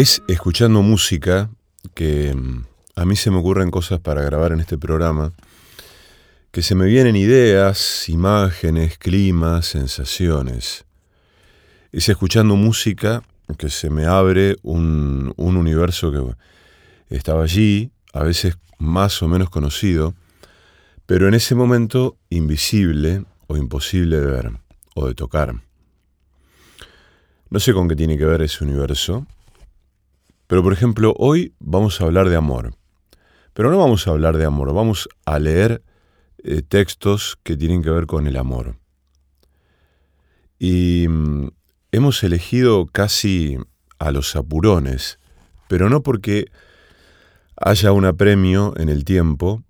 Es escuchando música que mm, a mí se me ocurren cosas para grabar en este programa, que se me vienen ideas, imágenes, climas, sensaciones. Es escuchando música que se me abre un, un universo que estaba allí, a veces más o menos conocido, pero en ese momento invisible o imposible de ver o de tocar. No sé con qué tiene que ver ese universo, pero por ejemplo, hoy vamos a hablar de amor. Pero no vamos a hablar de amor, vamos a leer eh, textos que tienen que ver con el amor. Y mm, hemos elegido casi a los apurones, pero no porque haya un apremio en el tiempo,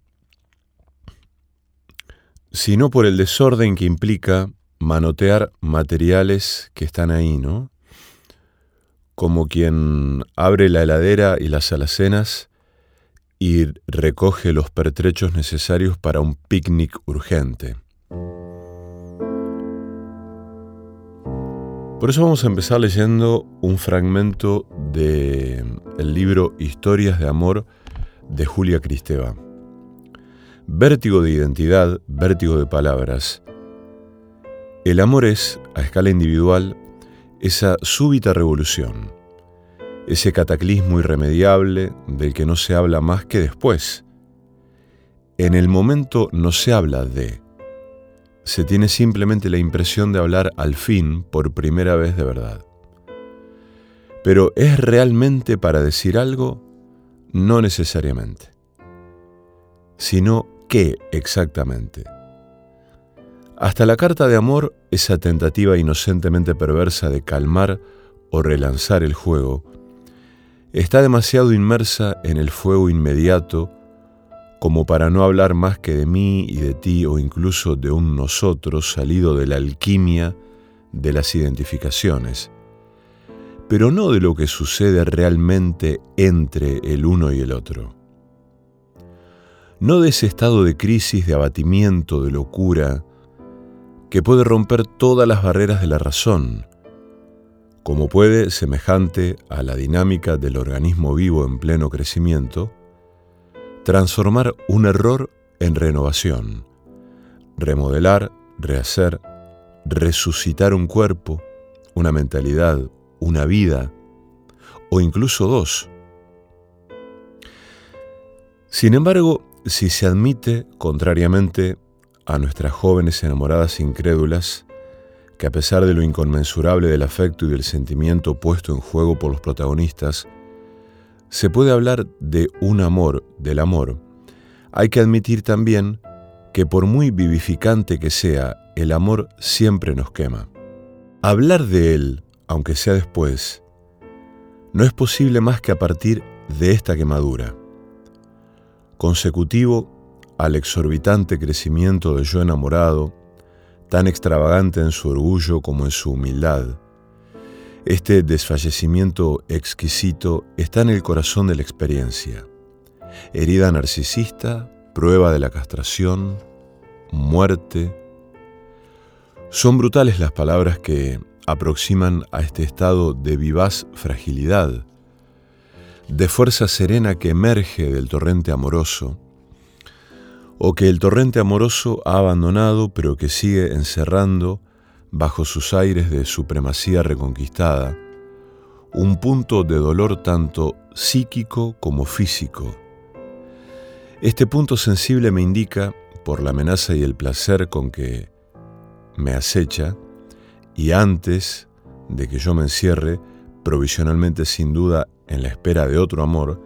sino por el desorden que implica manotear materiales que están ahí, ¿no? Como quien abre la heladera y las alacenas y recoge los pertrechos necesarios para un picnic urgente. Por eso vamos a empezar leyendo un fragmento del el libro Historias de Amor de Julia Cristeva. Vértigo de identidad, vértigo de palabras. El amor es, a escala individual, esa súbita revolución, ese cataclismo irremediable del que no se habla más que después. En el momento no se habla de, se tiene simplemente la impresión de hablar al fin por primera vez de verdad. Pero ¿es realmente para decir algo? No necesariamente. Sino qué exactamente. Hasta la carta de amor, esa tentativa inocentemente perversa de calmar o relanzar el juego, está demasiado inmersa en el fuego inmediato como para no hablar más que de mí y de ti o incluso de un nosotros salido de la alquimia de las identificaciones, pero no de lo que sucede realmente entre el uno y el otro. No de ese estado de crisis, de abatimiento, de locura, que puede romper todas las barreras de la razón, como puede, semejante a la dinámica del organismo vivo en pleno crecimiento, transformar un error en renovación, remodelar, rehacer, resucitar un cuerpo, una mentalidad, una vida, o incluso dos. Sin embargo, si se admite, contrariamente a nuestras jóvenes enamoradas incrédulas, que a pesar de lo inconmensurable del afecto y del sentimiento puesto en juego por los protagonistas, se puede hablar de un amor, del amor, hay que admitir también que por muy vivificante que sea, el amor siempre nos quema. Hablar de él, aunque sea después, no es posible más que a partir de esta quemadura. Consecutivo al exorbitante crecimiento del yo enamorado, tan extravagante en su orgullo como en su humildad, este desfallecimiento exquisito está en el corazón de la experiencia. Herida narcisista, prueba de la castración, muerte. Son brutales las palabras que aproximan a este estado de vivaz fragilidad, de fuerza serena que emerge del torrente amoroso, o que el torrente amoroso ha abandonado pero que sigue encerrando bajo sus aires de supremacía reconquistada, un punto de dolor tanto psíquico como físico. Este punto sensible me indica, por la amenaza y el placer con que me acecha, y antes de que yo me encierre, provisionalmente sin duda en la espera de otro amor,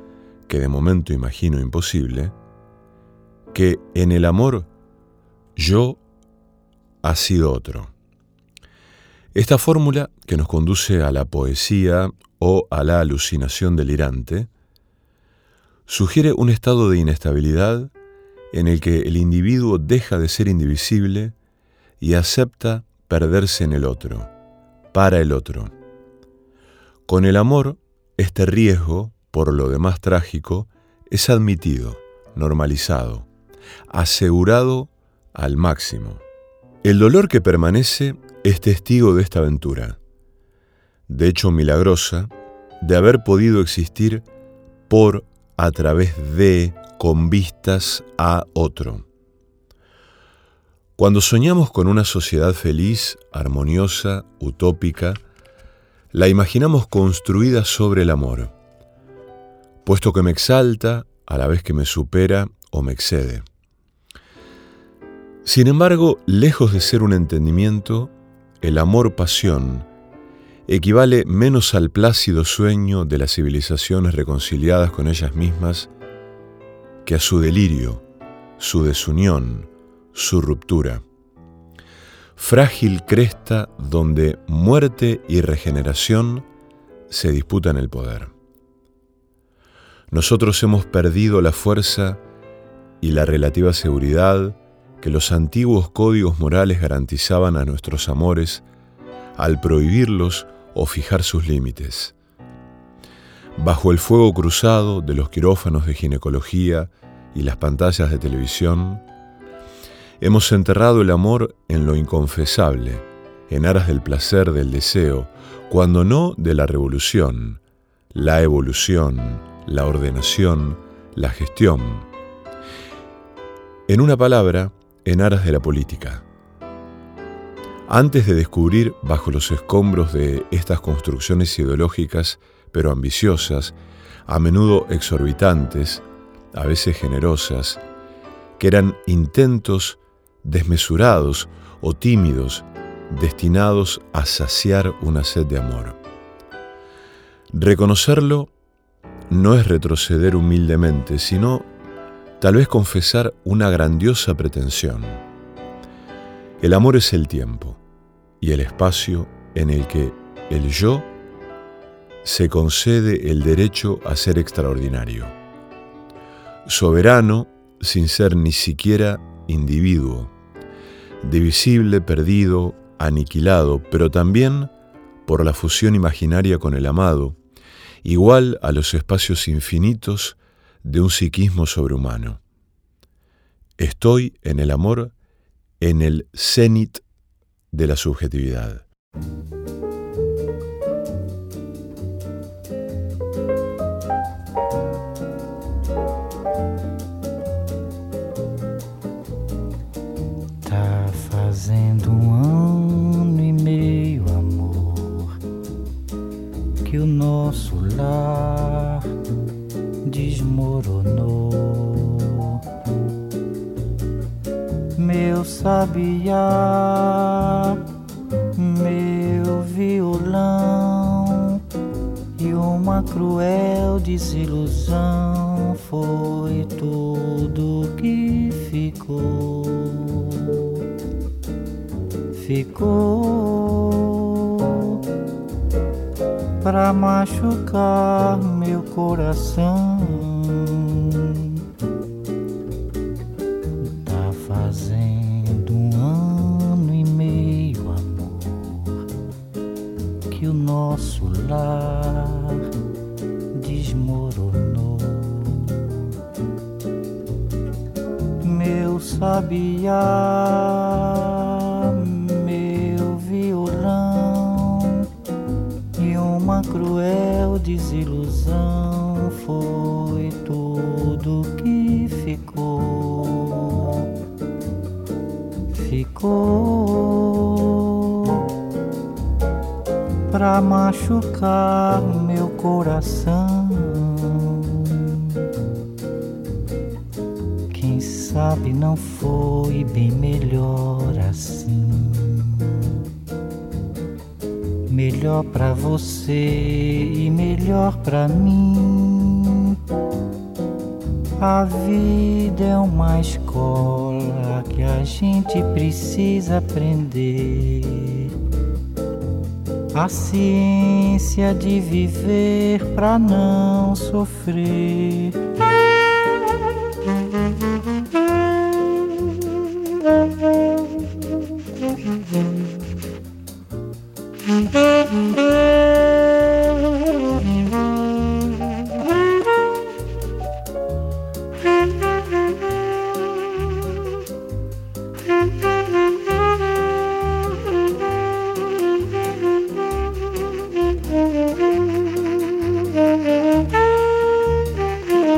que de momento imagino imposible, que en el amor yo ha sido otro. Esta fórmula, que nos conduce a la poesía o a la alucinación delirante, sugiere un estado de inestabilidad en el que el individuo deja de ser indivisible y acepta perderse en el otro, para el otro. Con el amor, este riesgo, por lo demás trágico, es admitido, normalizado, asegurado al máximo. El dolor que permanece es testigo de esta aventura, de hecho milagrosa, de haber podido existir por, a través de, con vistas a otro. Cuando soñamos con una sociedad feliz, armoniosa, utópica, la imaginamos construida sobre el amor, puesto que me exalta a la vez que me supera o me excede. Sin embargo, lejos de ser un entendimiento, el amor-pasión equivale menos al plácido sueño de las civilizaciones reconciliadas con ellas mismas que a su delirio, su desunión, su ruptura. Frágil cresta donde muerte y regeneración se disputan el poder. Nosotros hemos perdido la fuerza y la relativa seguridad que los antiguos códigos morales garantizaban a nuestros amores al prohibirlos o fijar sus límites. Bajo el fuego cruzado de los quirófanos de ginecología y las pantallas de televisión, hemos enterrado el amor en lo inconfesable, en aras del placer del deseo, cuando no de la revolución, la evolución, la ordenación, la gestión. En una palabra, en aras de la política. Antes de descubrir bajo los escombros de estas construcciones ideológicas, pero ambiciosas, a menudo exorbitantes, a veces generosas, que eran intentos desmesurados o tímidos destinados a saciar una sed de amor. Reconocerlo no es retroceder humildemente, sino tal vez confesar una grandiosa pretensión. El amor es el tiempo y el espacio en el que el yo se concede el derecho a ser extraordinario, soberano sin ser ni siquiera individuo, divisible, perdido, aniquilado, pero también por la fusión imaginaria con el amado, igual a los espacios infinitos de un psiquismo sobrehumano. Estoy en el amor en el cenit de la subjetividad. Tá fazendo um ano e meio, amor, que o nosso lar Meu sabiá, meu violão e uma cruel desilusão foi tudo que ficou. Ficou pra machucar meu coração. Aprender. A ciência de viver pra não sofrer.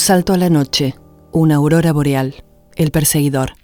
salto a la noche, una aurora boreal, el perseguidor.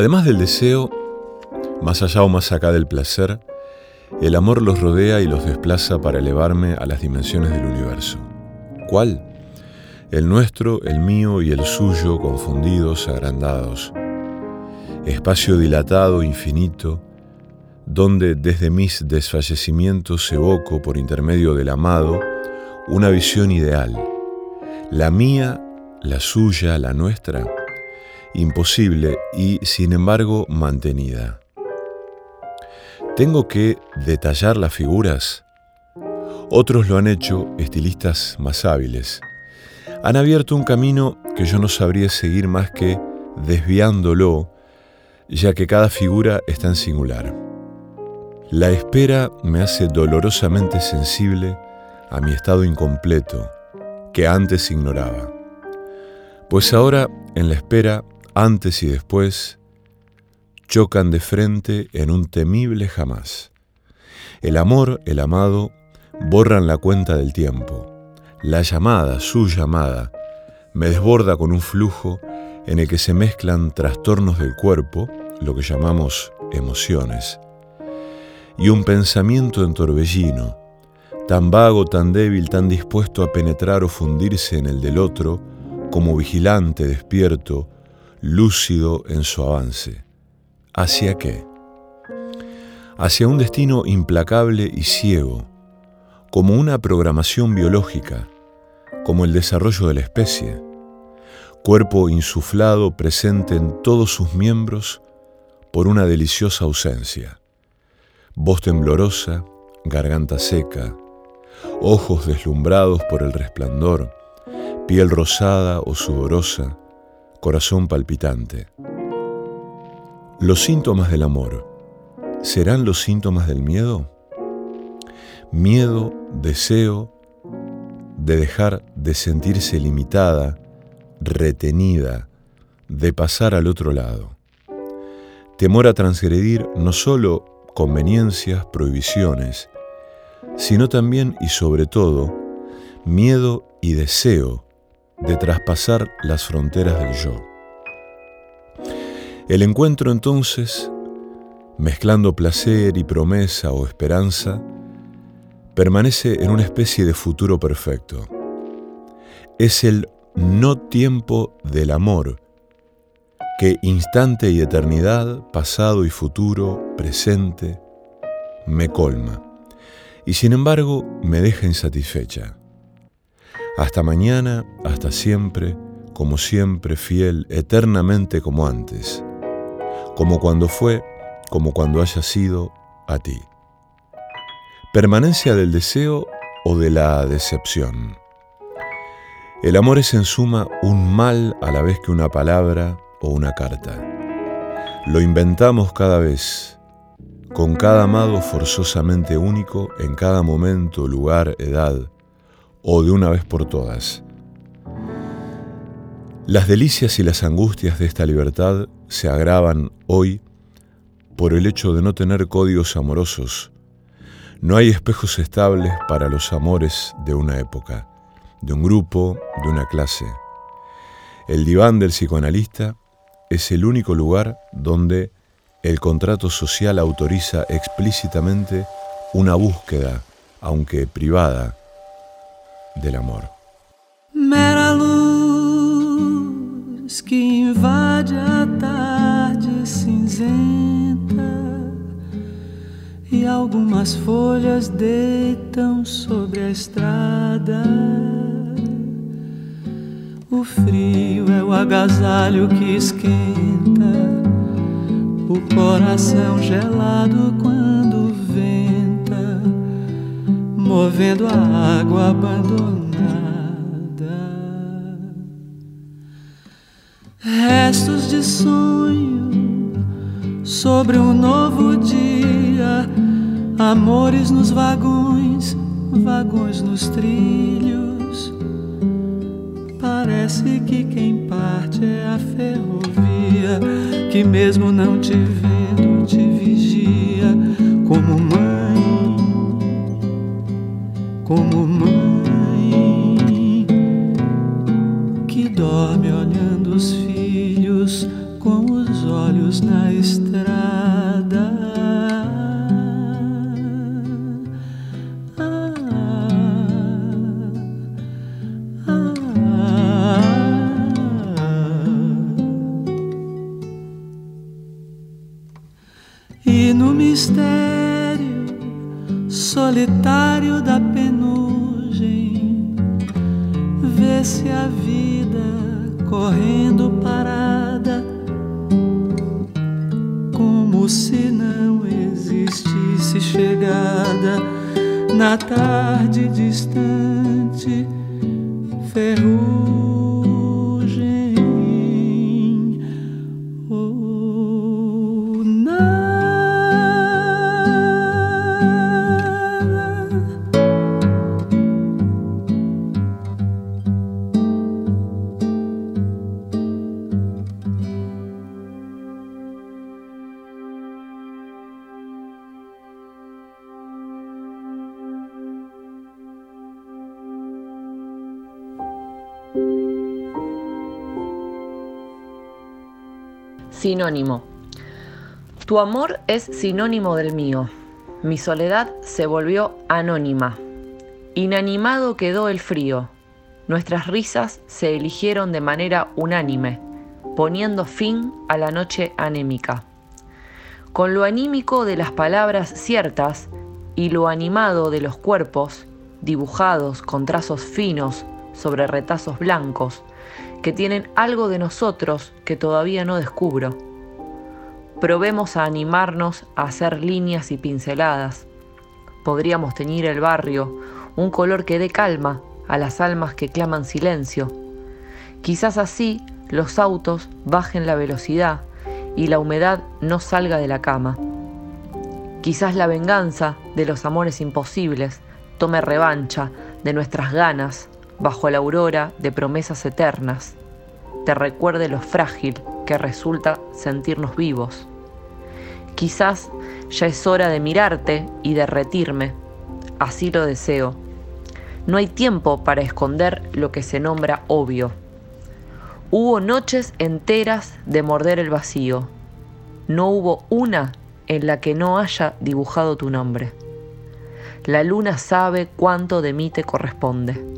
Además del deseo, más allá o más acá del placer, el amor los rodea y los desplaza para elevarme a las dimensiones del universo. ¿Cuál? El nuestro, el mío y el suyo confundidos, agrandados. Espacio dilatado, infinito, donde desde mis desfallecimientos evoco por intermedio del amado una visión ideal. La mía, la suya, la nuestra imposible y sin embargo mantenida. ¿Tengo que detallar las figuras? Otros lo han hecho, estilistas más hábiles. Han abierto un camino que yo no sabría seguir más que desviándolo, ya que cada figura está en singular. La espera me hace dolorosamente sensible a mi estado incompleto, que antes ignoraba. Pues ahora, en la espera, antes y después, chocan de frente en un temible jamás. El amor, el amado, borran la cuenta del tiempo. La llamada, su llamada, me desborda con un flujo en el que se mezclan trastornos del cuerpo, lo que llamamos emociones, y un pensamiento en torbellino, tan vago, tan débil, tan dispuesto a penetrar o fundirse en el del otro, como vigilante, despierto, lúcido en su avance. ¿Hacia qué? Hacia un destino implacable y ciego, como una programación biológica, como el desarrollo de la especie, cuerpo insuflado presente en todos sus miembros por una deliciosa ausencia, voz temblorosa, garganta seca, ojos deslumbrados por el resplandor, piel rosada o sudorosa, corazón palpitante. Los síntomas del amor, ¿serán los síntomas del miedo? Miedo, deseo de dejar de sentirse limitada, retenida, de pasar al otro lado. Temor a transgredir no solo conveniencias, prohibiciones, sino también y sobre todo miedo y deseo de traspasar las fronteras del yo. El encuentro entonces, mezclando placer y promesa o esperanza, permanece en una especie de futuro perfecto. Es el no tiempo del amor, que instante y eternidad, pasado y futuro, presente, me colma, y sin embargo me deja insatisfecha. Hasta mañana, hasta siempre, como siempre, fiel, eternamente como antes, como cuando fue, como cuando haya sido a ti. Permanencia del deseo o de la decepción. El amor es en suma un mal a la vez que una palabra o una carta. Lo inventamos cada vez, con cada amado forzosamente único en cada momento, lugar, edad, o de una vez por todas. Las delicias y las angustias de esta libertad se agravan hoy por el hecho de no tener códigos amorosos. No hay espejos estables para los amores de una época, de un grupo, de una clase. El diván del psicoanalista es el único lugar donde el contrato social autoriza explícitamente una búsqueda, aunque privada, del amor. Mera luz que invade a tarde cinzenta e algumas folhas deitam sobre a estrada. O frio é o agasalho que esquenta o coração gelado quando movendo a água abandonada. Restos de sonho sobre um novo dia, amores nos vagões, vagões nos trilhos. Parece que quem parte é a ferrovia que mesmo não te vendo como mãe que dorme olhando os filhos com os olhos na estrada. Sinónimo. Tu amor es sinónimo del mío. Mi soledad se volvió anónima. Inanimado quedó el frío. Nuestras risas se eligieron de manera unánime, poniendo fin a la noche anémica. Con lo anímico de las palabras ciertas y lo animado de los cuerpos, dibujados con trazos finos sobre retazos blancos, que tienen algo de nosotros que todavía no descubro. Probemos a animarnos a hacer líneas y pinceladas. Podríamos teñir el barrio, un color que dé calma a las almas que claman silencio. Quizás así los autos bajen la velocidad y la humedad no salga de la cama. Quizás la venganza de los amores imposibles tome revancha de nuestras ganas bajo la aurora de promesas eternas, te recuerde lo frágil que resulta sentirnos vivos. Quizás ya es hora de mirarte y derretirme, así lo deseo. No hay tiempo para esconder lo que se nombra obvio. Hubo noches enteras de morder el vacío. No hubo una en la que no haya dibujado tu nombre. La luna sabe cuánto de mí te corresponde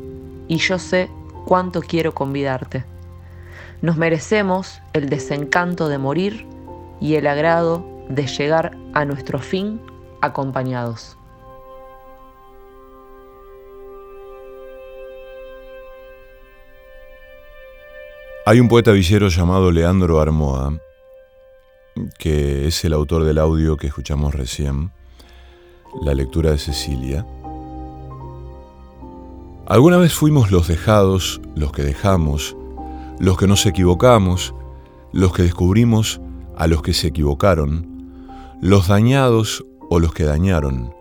y yo sé cuánto quiero convidarte. Nos merecemos el desencanto de morir y el agrado de llegar a nuestro fin acompañados. Hay un poeta villero llamado Leandro Armoa, que es el autor del audio que escuchamos recién, la lectura de Cecilia, Alguna vez fuimos los dejados, los que dejamos, los que nos equivocamos, los que descubrimos a los que se equivocaron, los dañados o los que dañaron,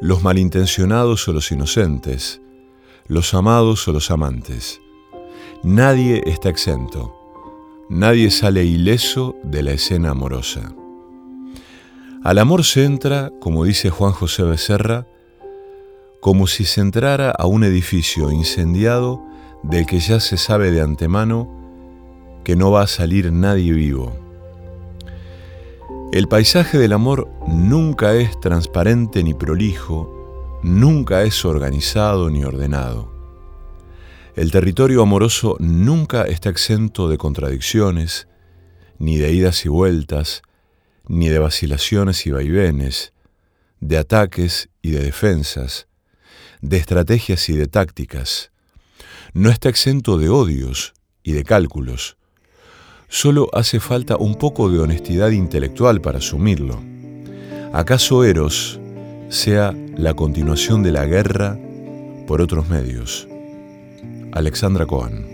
los malintencionados o los inocentes, los amados o los amantes. Nadie está exento, nadie sale ileso de la escena amorosa. Al amor se entra, como dice Juan José Becerra, como si se entrara a un edificio incendiado del que ya se sabe de antemano que no va a salir nadie vivo. El paisaje del amor nunca es transparente ni prolijo, nunca es organizado ni ordenado. El territorio amoroso nunca está exento de contradicciones, ni de idas y vueltas, ni de vacilaciones y vaivenes, de ataques y de defensas, de estrategias y de tácticas. No está exento de odios y de cálculos, Solo hace falta un poco de honestidad intelectual para asumirlo. ¿Acaso Eros sea la continuación de la guerra por otros medios? Alexandra Cohen.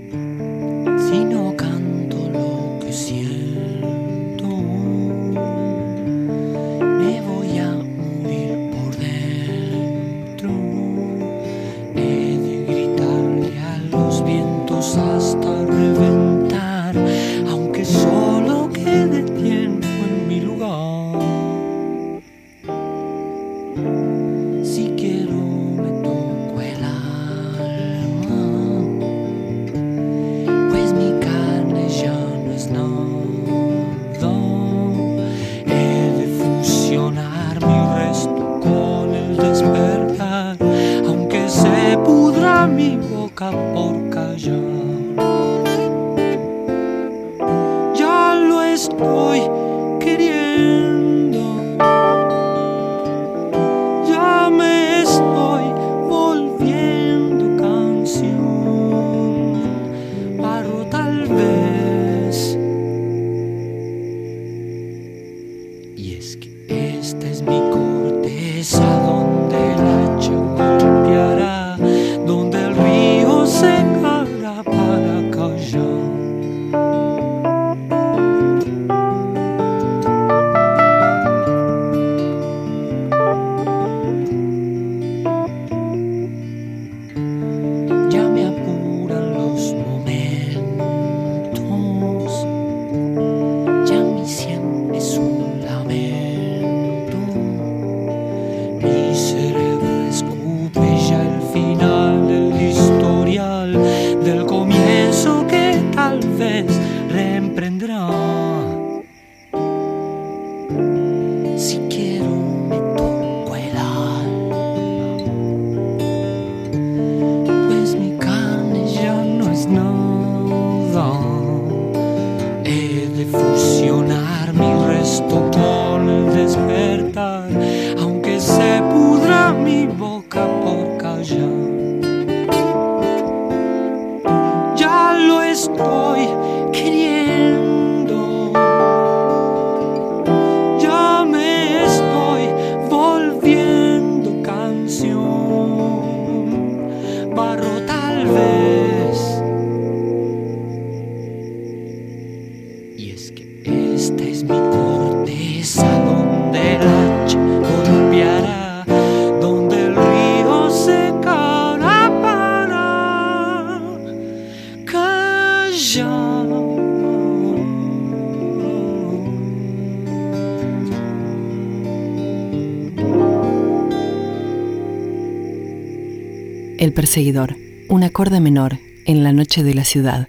Perseguidor, un acorde menor en la noche de la ciudad.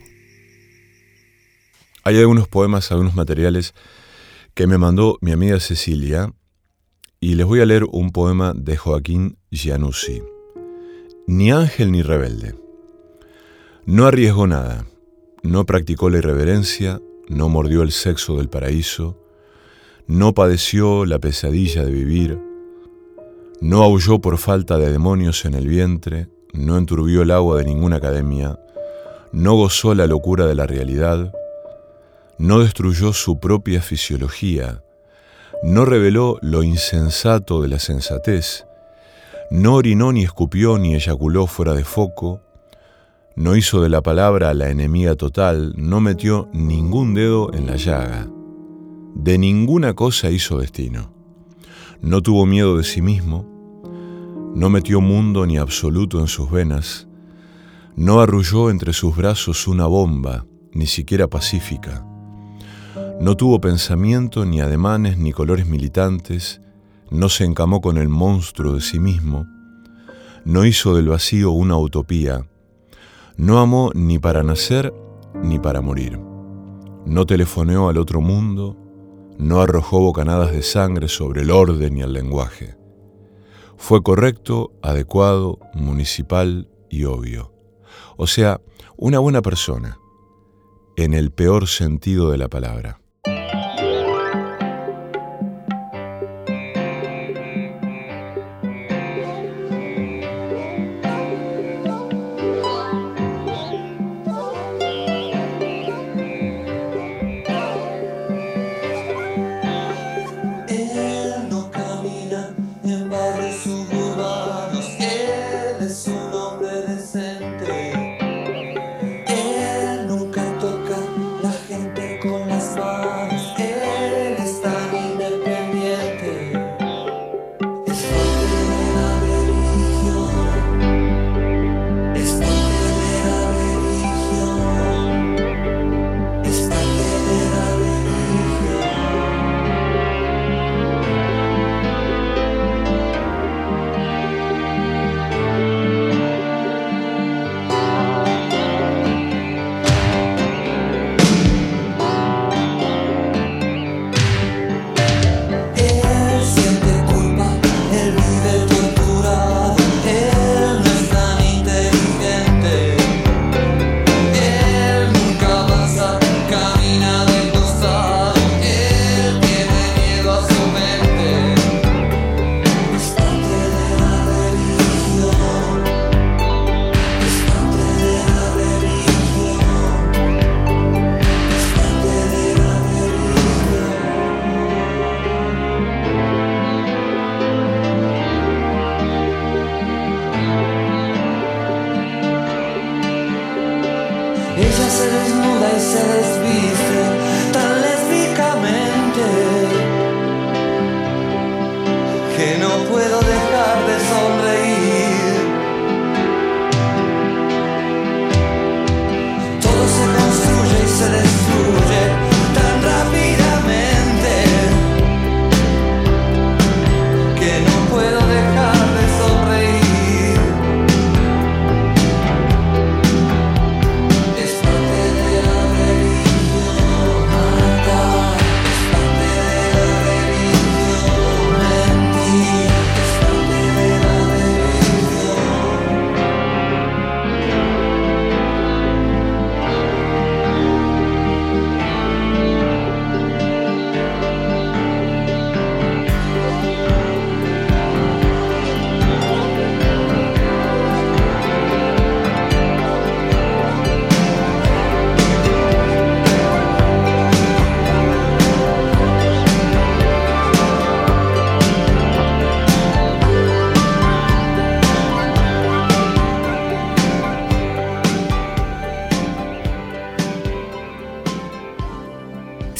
Hay algunos poemas, algunos materiales que me mandó mi amiga Cecilia y les voy a leer un poema de Joaquín Gianussi. Ni ángel ni rebelde. No arriesgó nada, no practicó la irreverencia, no mordió el sexo del paraíso, no padeció la pesadilla de vivir, no aulló por falta de demonios en el vientre, no enturbió el agua de ninguna academia, no gozó la locura de la realidad, no destruyó su propia fisiología, no reveló lo insensato de la sensatez, no orinó ni escupió ni eyaculó fuera de foco, no hizo de la palabra la enemiga total, no metió ningún dedo en la llaga, de ninguna cosa hizo destino, no tuvo miedo de sí mismo, no metió mundo ni absoluto en sus venas, no arrulló entre sus brazos una bomba, ni siquiera pacífica, no tuvo pensamiento, ni ademanes, ni colores militantes, no se encamó con el monstruo de sí mismo, no hizo del vacío una utopía, no amó ni para nacer ni para morir, no telefoneó al otro mundo, no arrojó bocanadas de sangre sobre el orden y el lenguaje. Fue correcto, adecuado, municipal y obvio. O sea, una buena persona, en el peor sentido de la palabra.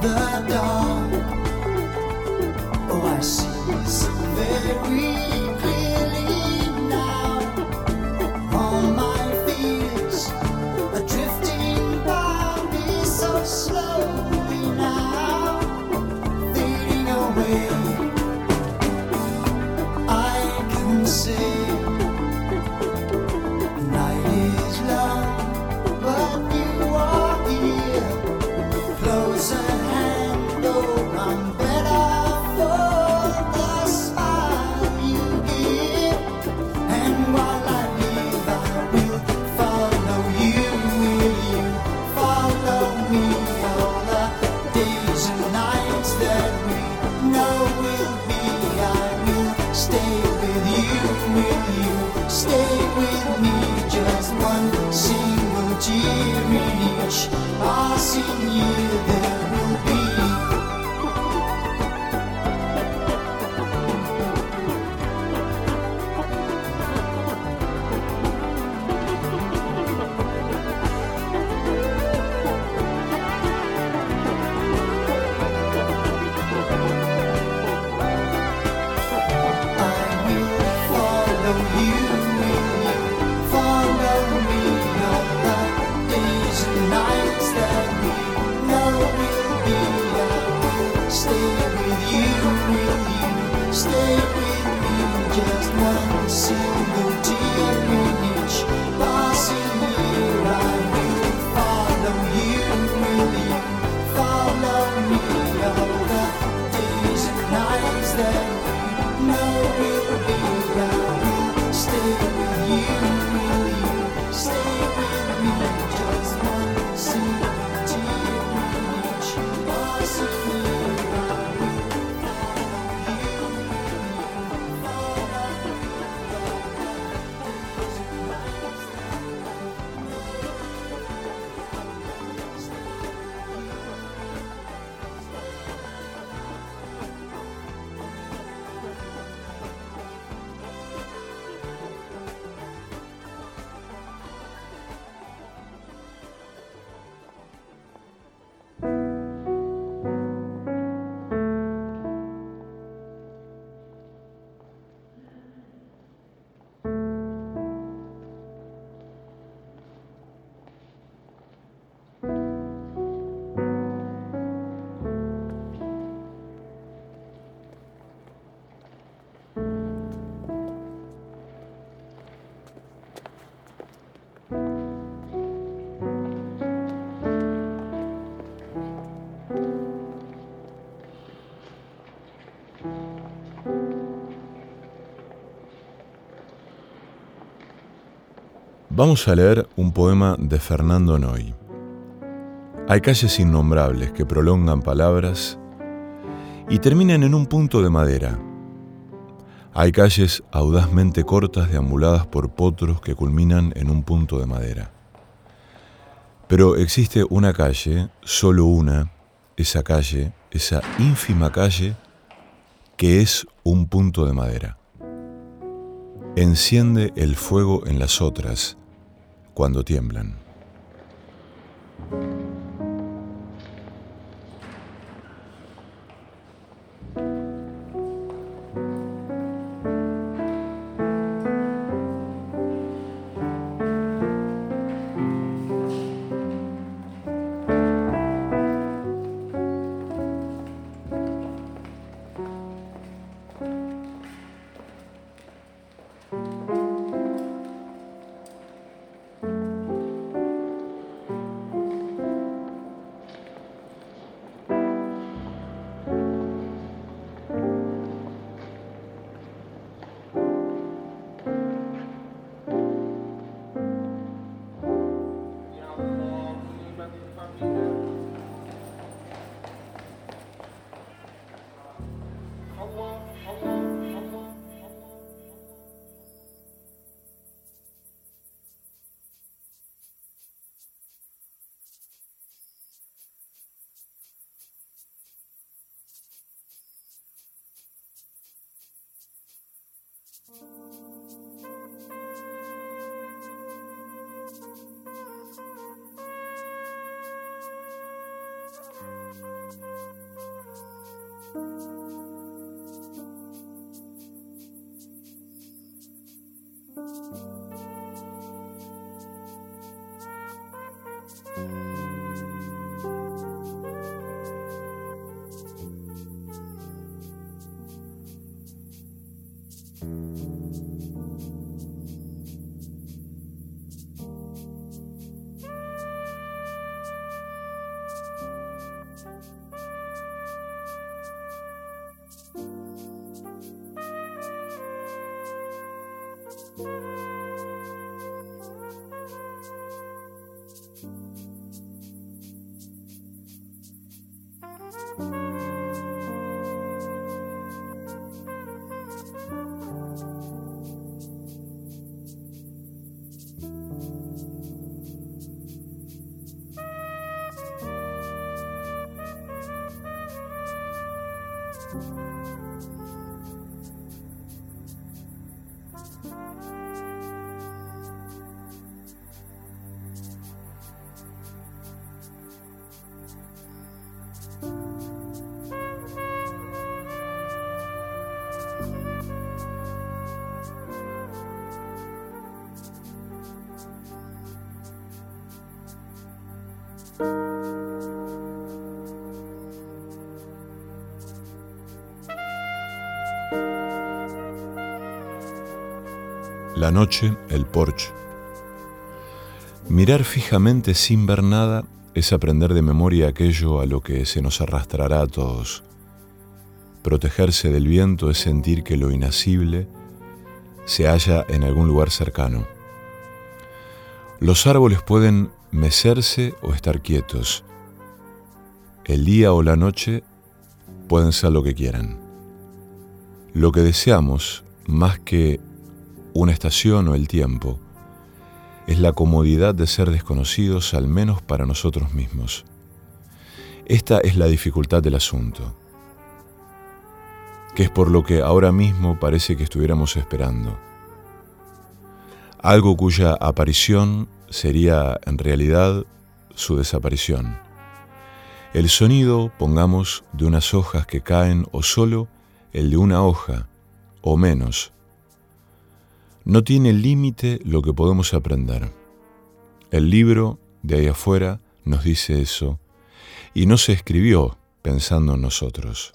the dawn. soon. Vamos a leer un poema de Fernando Noy. Hay calles innombrables que prolongan palabras y terminan en un punto de madera. Hay calles audazmente cortas deambuladas por potros que culminan en un punto de madera. Pero existe una calle, solo una, esa calle, esa ínfima calle, que es un punto de madera. Enciende el fuego en las otras cuando tiemblan. La noche, el porche. Mirar fijamente sin ver nada es aprender de memoria aquello a lo que se nos arrastrará a todos. Protegerse del viento es sentir que lo inacible se halla en algún lugar cercano. Los árboles pueden mecerse o estar quietos. El día o la noche pueden ser lo que quieran. Lo que deseamos, más que una estación o el tiempo, es la comodidad de ser desconocidos al menos para nosotros mismos. Esta es la dificultad del asunto, que es por lo que ahora mismo parece que estuviéramos esperando. Algo cuya aparición sería en realidad su desaparición. El sonido, pongamos, de unas hojas que caen o solo el de una hoja o menos no tiene límite lo que podemos aprender. El libro de ahí afuera nos dice eso y no se escribió pensando en nosotros.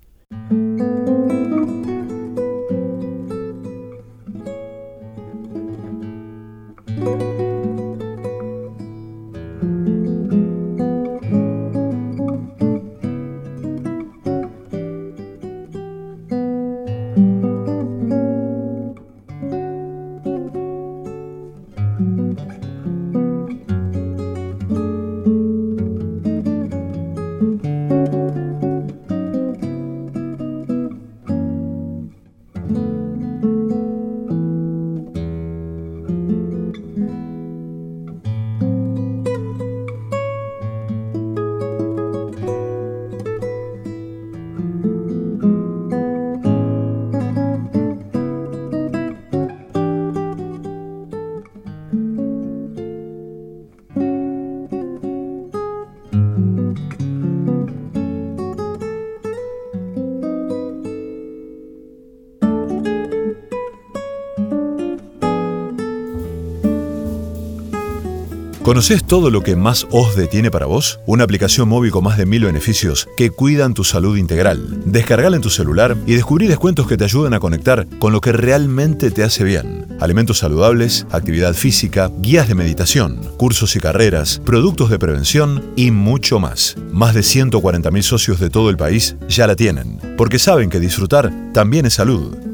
¿Conoces todo lo que Más OSDE tiene para vos? Una aplicación móvil con más de mil beneficios que cuidan tu salud integral. Descargala en tu celular y descubrí descuentos que te ayudan a conectar con lo que realmente te hace bien. Alimentos saludables, actividad física, guías de meditación, cursos y carreras, productos de prevención y mucho más. Más de 140.000 socios de todo el país ya la tienen, porque saben que disfrutar también es salud.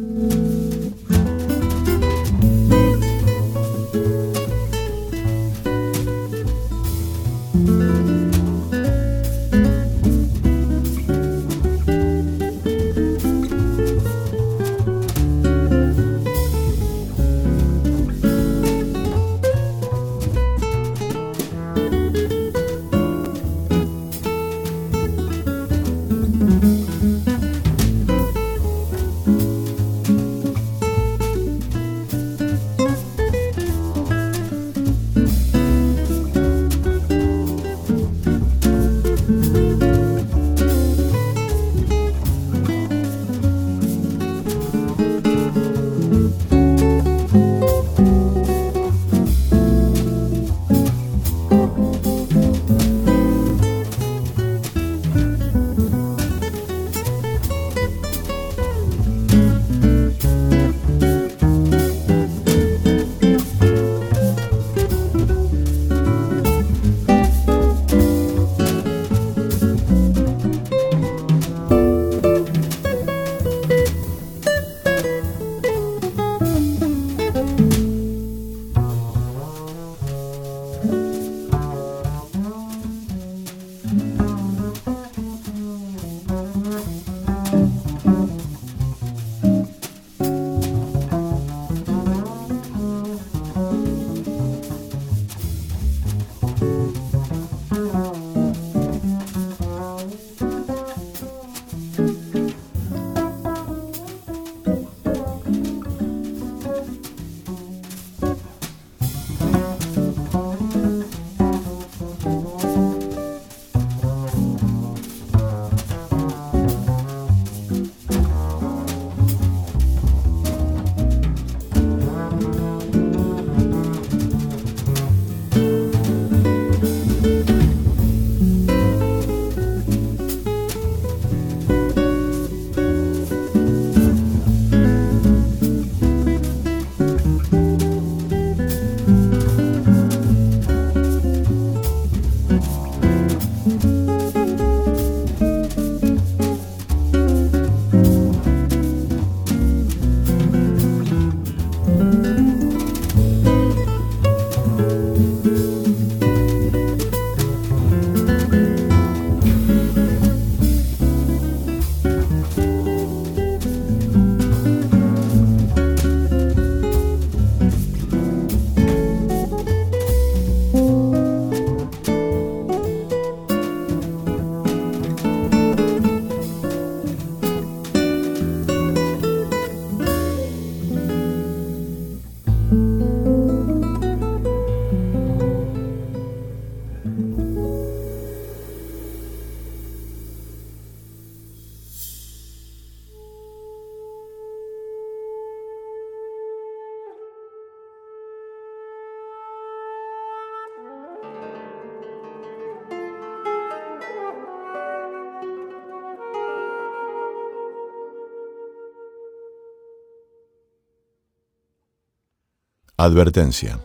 Advertencia.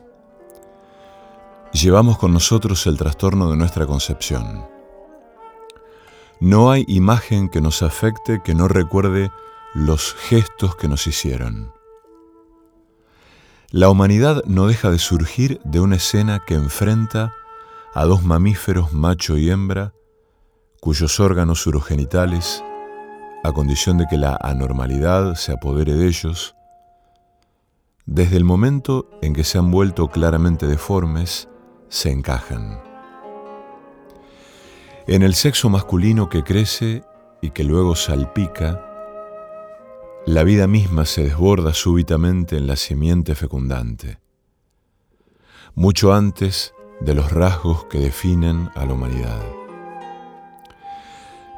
Llevamos con nosotros el trastorno de nuestra concepción. No hay imagen que nos afecte que no recuerde los gestos que nos hicieron. La humanidad no deja de surgir de una escena que enfrenta a dos mamíferos macho y hembra, cuyos órganos urogenitales, a condición de que la anormalidad se apodere de ellos, desde el momento en que se han vuelto claramente deformes, se encajan. En el sexo masculino que crece y que luego salpica, la vida misma se desborda súbitamente en la simiente fecundante, mucho antes de los rasgos que definen a la humanidad.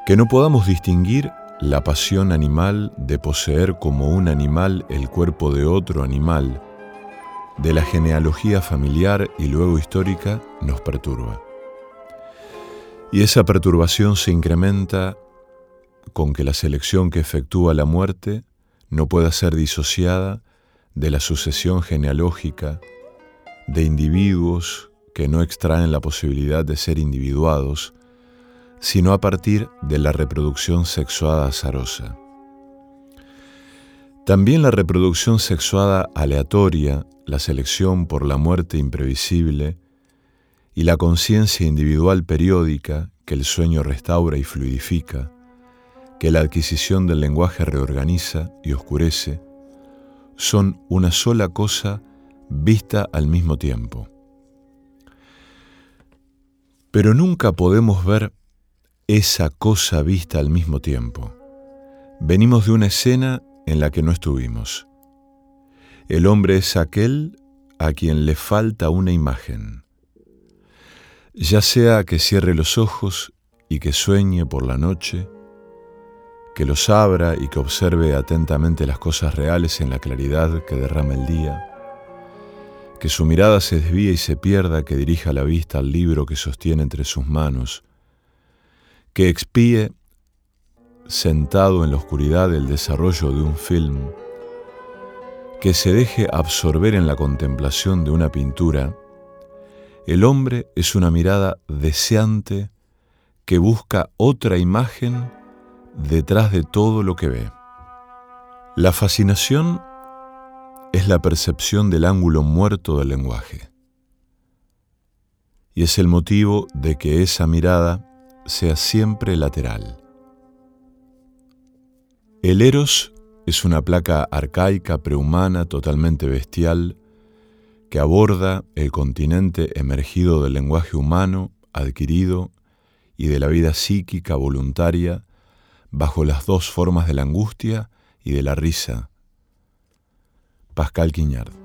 Que no podamos distinguir la pasión animal de poseer como un animal el cuerpo de otro animal de la genealogía familiar y luego histórica nos perturba. Y esa perturbación se incrementa con que la selección que efectúa la muerte no pueda ser disociada de la sucesión genealógica de individuos que no extraen la posibilidad de ser individuados, sino a partir de la reproducción sexuada azarosa. También la reproducción sexuada aleatoria, la selección por la muerte imprevisible y la conciencia individual periódica que el sueño restaura y fluidifica, que la adquisición del lenguaje reorganiza y oscurece, son una sola cosa vista al mismo tiempo. Pero nunca podemos ver esa cosa vista al mismo tiempo. Venimos de una escena en la que no estuvimos. El hombre es aquel a quien le falta una imagen. Ya sea que cierre los ojos y que sueñe por la noche, que los abra y que observe atentamente las cosas reales en la claridad que derrama el día, que su mirada se desvíe y se pierda, que dirija la vista al libro que sostiene entre sus manos, que expíe sentado en la oscuridad el desarrollo de un film, que se deje absorber en la contemplación de una pintura, el hombre es una mirada deseante que busca otra imagen detrás de todo lo que ve. La fascinación es la percepción del ángulo muerto del lenguaje. Y es el motivo de que esa mirada sea siempre lateral. El eros es una placa arcaica prehumana totalmente bestial que aborda el continente emergido del lenguaje humano adquirido y de la vida psíquica voluntaria bajo las dos formas de la angustia y de la risa. Pascal Quiñard.